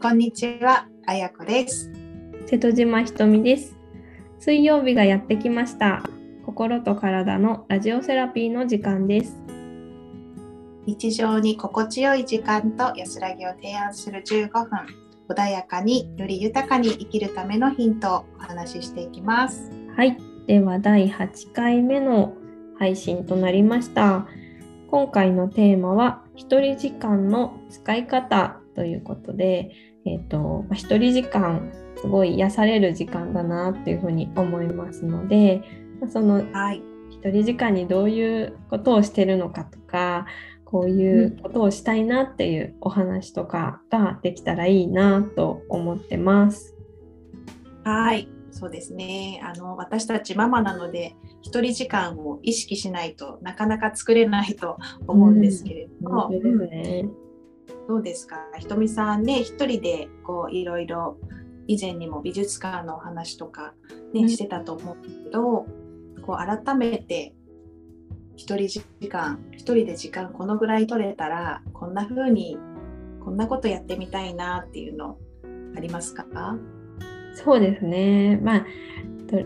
こんにちは、あやこです。瀬戸島ひとみです。水曜日がやってきました。心と体のラジオセラピーの時間です。日常に心地よい時間と安らぎを提案する15分、穏やかにより豊かに生きるためのヒントをお話ししていきます。はい。では第8回目の配信となりました。今回のテーマは一人時間の使い方ということで、えっ、とまあ一人時間すごい癒される時間だなっていうふうに思いますので、まあそのはい。一人時間にどういうことをしてるのかとかこういうことをしたいなっていうお話とかができたらいいなと思ってます。はい。そうですね。あの、私たちママなので、一人時間を意識しないとなかなか作れないと思うんですけれども、本当ですね。どうですか？ひとみさんね、一人でこういろいろ以前にも美術館のお話とかね、うん。してたと思うけど、こう改めて一人時間、一人で時間このぐらい取れたら、こんな風にこんなことやってみたいなっていうのありますか？そうですね。まあと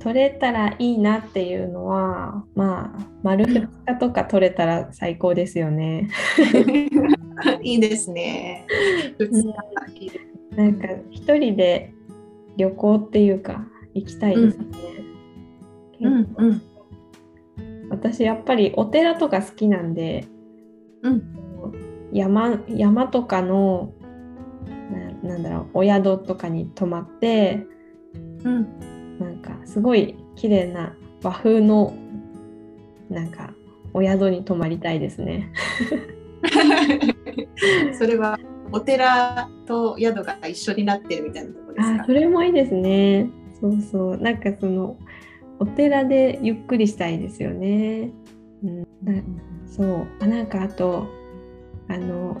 取れたらいいなっていうのはまあ丸2日とか取れたら最高ですよね。いいですね。なんか一人で旅行っていうか行きたいですね。うんうん私やっぱりお寺とか好きなんでうん山山とかのななんだろうお宿とかに泊まってうん。なんかすごい綺麗な和風のなんかお宿に泊まりたいですね。それはお寺と宿が一緒になってるみたいなところですか？あそれもいいですね。そうそうなんかそのお寺でゆっくりしたいですよね。うん、なそうあなんかあとあの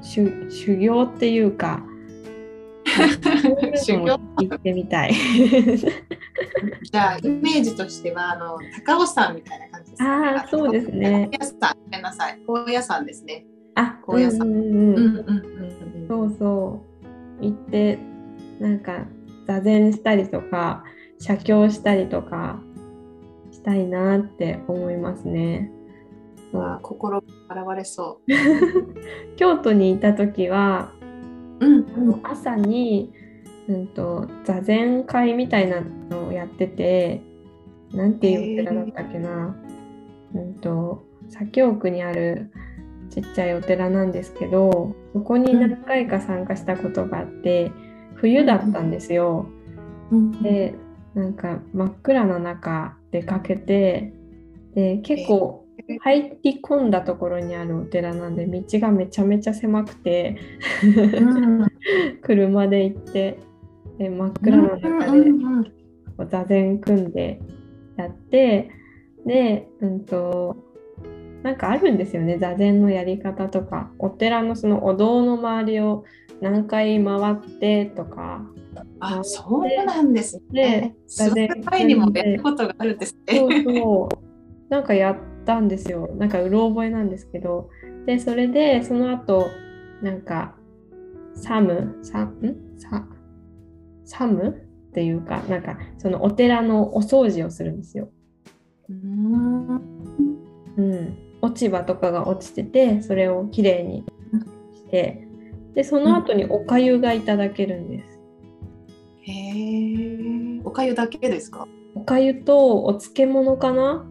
修修行っていうか そういうのも行ってみたい。じゃあイメージとしてはあの高尾山みたいな感じですね。あーそうですね高野山ごめんなさい。高野山ですね。あ高野山うんうんうんそうそう行ってなんか座禅したりとか写経したりとかしたいなって思いますね。うん。わあ心洗われそ 京都にいた時はう。うんあの朝に、うん、と座禅会みたいなのをやっててなんていうお寺だったっけな、うん、と左京区にあるちっちゃいお寺なんですけどそこに何回か参加したことがあって冬だったんですよ。うんでなんか真っ暗な中出かけてで結構入り込んだところにあるお寺なんで道がめちゃめちゃ狭くてうん。車で行ってで真っ暗な中で座禅組んでやってでうんとなんかあるんですよね座禅のやり方とか。お寺のそのお堂の周りを何回回ってとか。あそうなんですでね。座禅会にもやることがあるんですね。そうそう。なんかやったんですよなんかうろ覚えなんですけどでそれでその後なんかサムサん？ササム？っていうかなんかそのお寺のお掃除をするんですよ。うんうん、落ち葉とかが落ちててそれをきれいにしてでその後におかゆがいただけるんです。へえ。おかゆだけですか？おかゆとお漬物かな？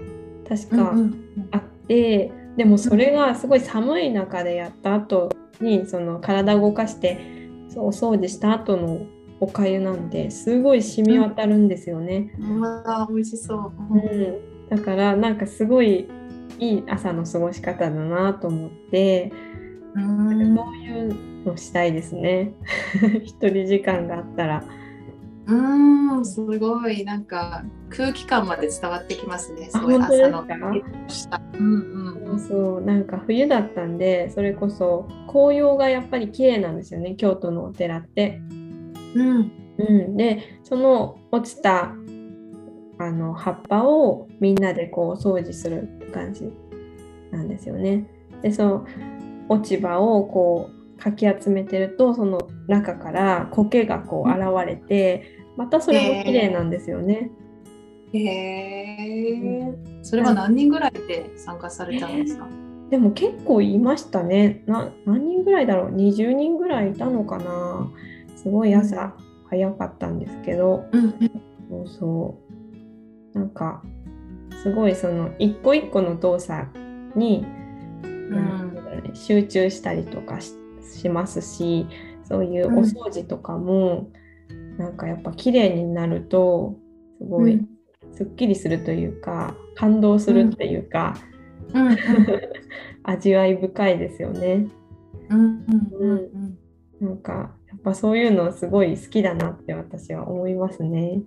確か。うんうんてでもそれがすごい寒い中でやった後にその体を動かしてそうお掃除した後のおかゆなんですごい染み渡るんですよね。うん。美味しそう。うん、だからなんかすごいいい朝の過ごし方だなと思ってうんそういうのしたいですね 一人時間があったら。うんすごいなんか空気感まで伝わってきますね。あすごい朝の。うんうんそうなんか冬だったんでそれこそ紅葉がやっぱり綺麗なんですよね京都のお寺って。うんうん、でその落ちたあの葉っぱをみんなでこうお掃除するって感じなんですよね。でその落ち葉をこうかき集めてるとその中から苔がこう現れてまたそれも綺麗なんですよね。へえそれは何人ぐらいで参加されたんですか、でも結構いましたねな。何人ぐらいだろう ?20 人ぐらいいたのかなすごい朝早かったんですけど、うんうん、そうそう。なんかすごいその一個一個の動作に、うんね、集中したりとかしますしそういうお掃除とかも、うん、なんかやっぱ綺麗になるとすごいすっきりするというか感動するっていうか、うん、味わい深いですよね。うんうんなんかやっぱそういうのすごい好きだなって私は思いますね。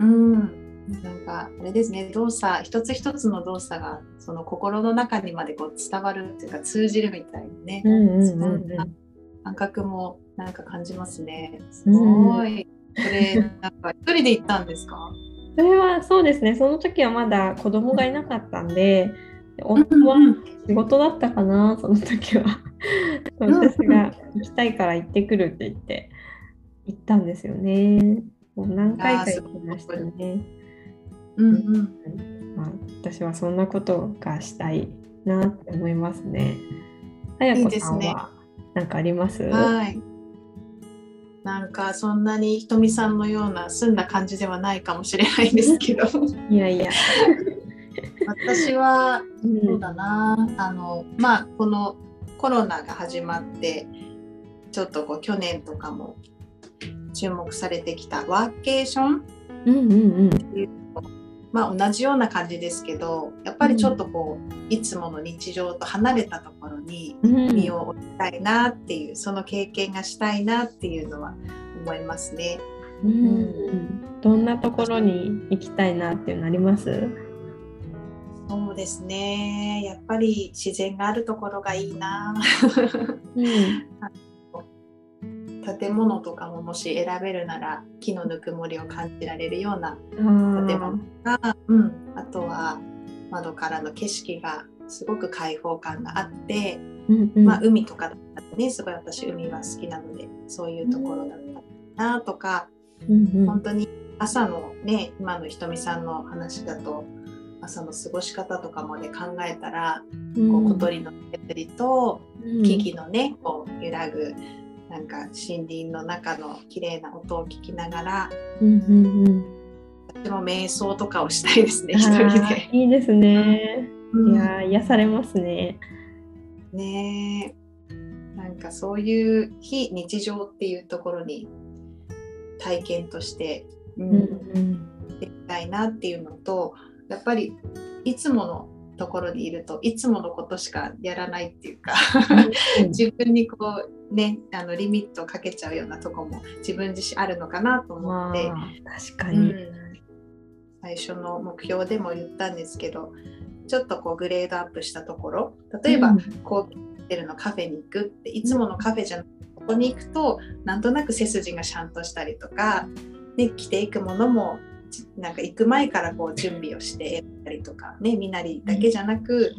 うん。なんかあれですね。動作一つ一つの動作がその心の中にまでこう伝わるっていうか通じるみたいにね、そんな感覚もなんか感じますね。すごい。これなんか一人で行ったんですか？それはそうですねその時はまだ子供がいなかったんで、夫は仕事だったかな、その時は。私が行きたいから行ってくるって言って行ったんですよね。もう何回か行きましたね。うんうんまあ、私はそんなことがしたいなって思いますね。あやこさんは？何かあります？はい。なんかそんなにひとみさんのような澄んだ感じではないかもしれないんですけど。いやいや。私はそうだな、うん、あのまあこのコロナが始まってちょっとこう去年とかも注目されてきたワーケーション？っていうまあ、同じような感じですけどやっぱりちょっとこう、うん、いつもの日常と離れたところに身を置きたいなっていう、うん、その経験がしたいなっていうのは思いますね。うん、どんなところに行きたいなっていうのあります？そうですね。やっぱり自然があるところがいいな。うん 建物とかももし選べるなら木のぬくもりを感じられるような建物が、うん、あとは窓からの景色がすごく開放感があって、うんうん、まあ、海とかだったらねすごい私海が好きなのでそういうところだったなとか、うんうん、本当に朝のね今のひとみさんの話だと朝の過ごし方とかまで考えたら、うん、こう小鳥の手りと木々のねこう揺らぐなんか森林の中の綺麗な音を聞きながら、うんうんうん、私も瞑想とかをしたいですね一人で。いいですね。うん、いや癒されますね。ねなんかそういう非日常っていうところに体験として、うん、うん、できたいなっていうのとやっぱりいつものところにいるといつものことしかやらないっていうか 自分にこうねあのリミットをかけちゃうようなとこも自分自身あるのかなと思って。確かに、うん、最初の目標でも言ったんですけどちょっとこうグレードアップしたところ例えば、うん、こうテルのカフェに行くっていつものカフェじゃなくてここに行くとなんとなく背筋がシャンとしたりとか、ね、着ていくものもなんか行く前からこう準備をしてたりとかね身なりだけじゃなく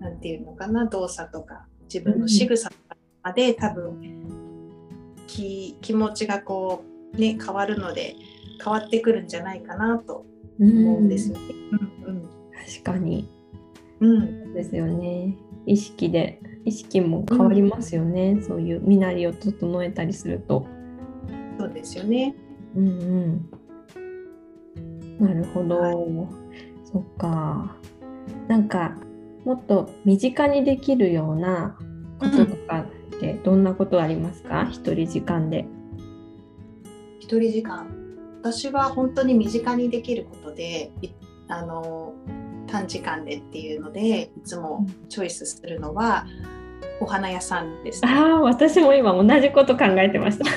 何、うん、て言うのかな動作とか自分の仕草とかまで多分気気持ちがこうね変わるので変わってくるんじゃないかなと思うんですよね。うん、うん、確かに、うん、ですよね。意識で意識も変わりますよね、うん、そういう身なりを整えたりすると。そうですよね。うんうんなるほど、はい、そっか。なんかもっと身近にできるようなこととかってどんなことありますか、うん、一人時間で。一人時間。私は本当に身近にできることであの短時間でっていうのでいつもチョイスするのは、お花屋さんです、ね、ああ私も今同じこと考えてました。す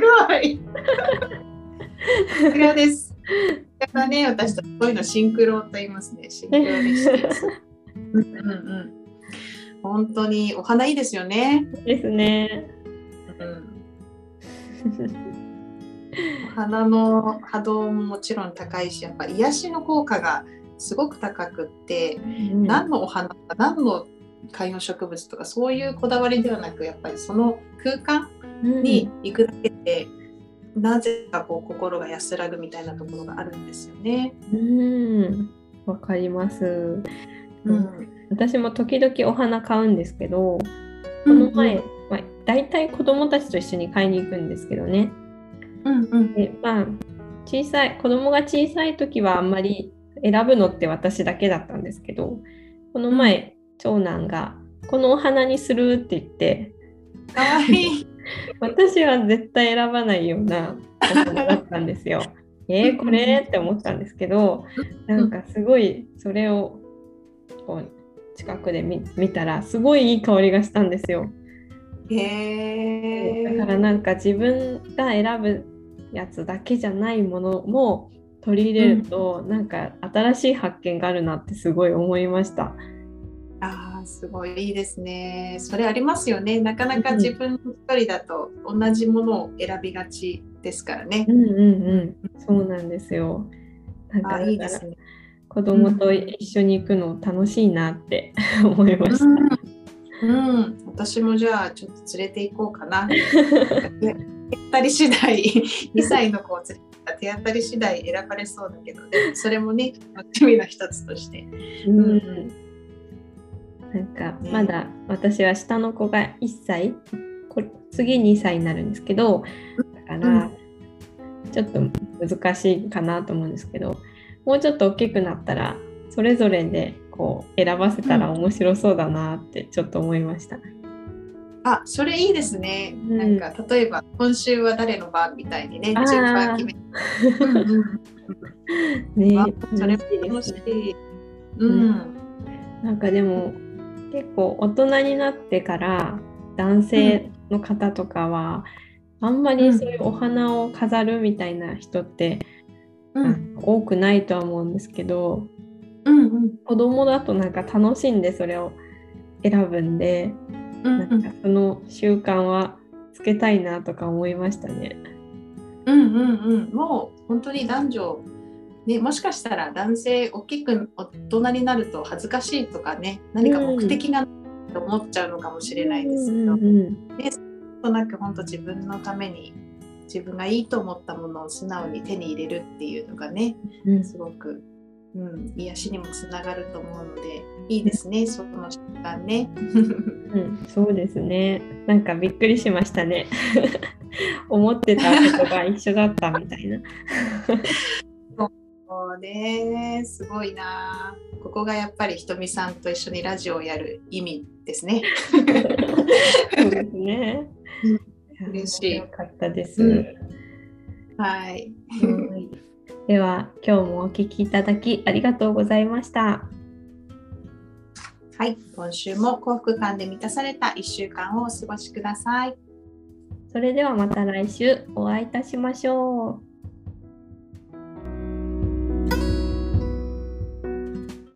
ごい。さすがです。やっぱね、私とこういうのシンクロと言いますね。シンクロにしてます。う んうんうん。本当にお花いいですよね。ですね。うん。お花の波動ももちろん高いし、やっぱ癒しの効果がすごく高くって、うん、何のお花か何の観葉植物とかそういうこだわりではなくやっぱりその空間うんに行くだけで、なぜかこう心が安らぐみたいなところがあるんですよね。うんわかります。ううんん、私も時々お花買うんですけど、この前、まあ、大体子供たちと一緒に買いに行くんですけどね。うんうんでまあ小さい子供が小さい時はあんまり選ぶのって私だけだったんですけどこの前、長男が「このお花にする」って言ってかわいい。私は絶対選ばないようなだったんですよ。えー、これ？って思ったんですけどなんかすごいそれをこう近くで見見たらすごいいい香りがしたんですよ。へえ。だからなんか自分が選ぶやつだけじゃないものも取り入れると、なんか新しい発見があるなってすごい思いました。ああすごいいいですね。それありますよね。なかなか自分一人だと同じものを選びがちですからねう。んうんうん、そうなんですよ。なんかあいいですね。子供と一緒に行くの楽しいなって 思いました。うん、うん、私もじゃあちょっと連れて行こうかな。手当たり次第 2歳の子を連れて手当たり次第選ばれそうだけど、ね、それもね楽しみの一つとして。うんなんかまだ私は下の子が1歳こ次2歳になるんですけどだからちょっと難しいかなと思うんですけどもうちょっと大きくなったらそれぞれでこう選ばせたら面白そうだなってちょっと思いました。あそれいいですね。うんなんか例えば今週は誰の番みたいにね順番決め ねあそれも楽楽ししいねい。うん。なんかでも結構大人になってから男性の方とかは、あんまりそういうお花を飾るみたいな人って、うん。うん多くないとは思うんですけどうんうん。子供だとなんか楽しんでそれを選ぶんで、うん。なんかその習慣はつけたいなとか思いましたね。うんうんうん、もう本当に男女、ね、もしかしたら男性大きく大人になると恥ずかしいとかね何か目的がと思っちゃうのかもしれないですけど、うんうんうんとなく本当自分のために自分がいいと思ったものを素直に手に入れるっていうのがねうんすごく、うん、癒しにもつながると思うのでいいですねその習慣ね。うん、そうですね。なんかびっくりしましたね。思ってたことが一緒だったみたいな。そうねすごいなここがやっぱりひとみさんと一緒にラジオをやる意味ですね。そうですね。嬉しいよかったです。うんはい。はいでは今日もお聞きいただきありがとうございました。はい、今週も幸福感で満たされた1週間をお過ごしください。それではまた来週お会いいたしましょう。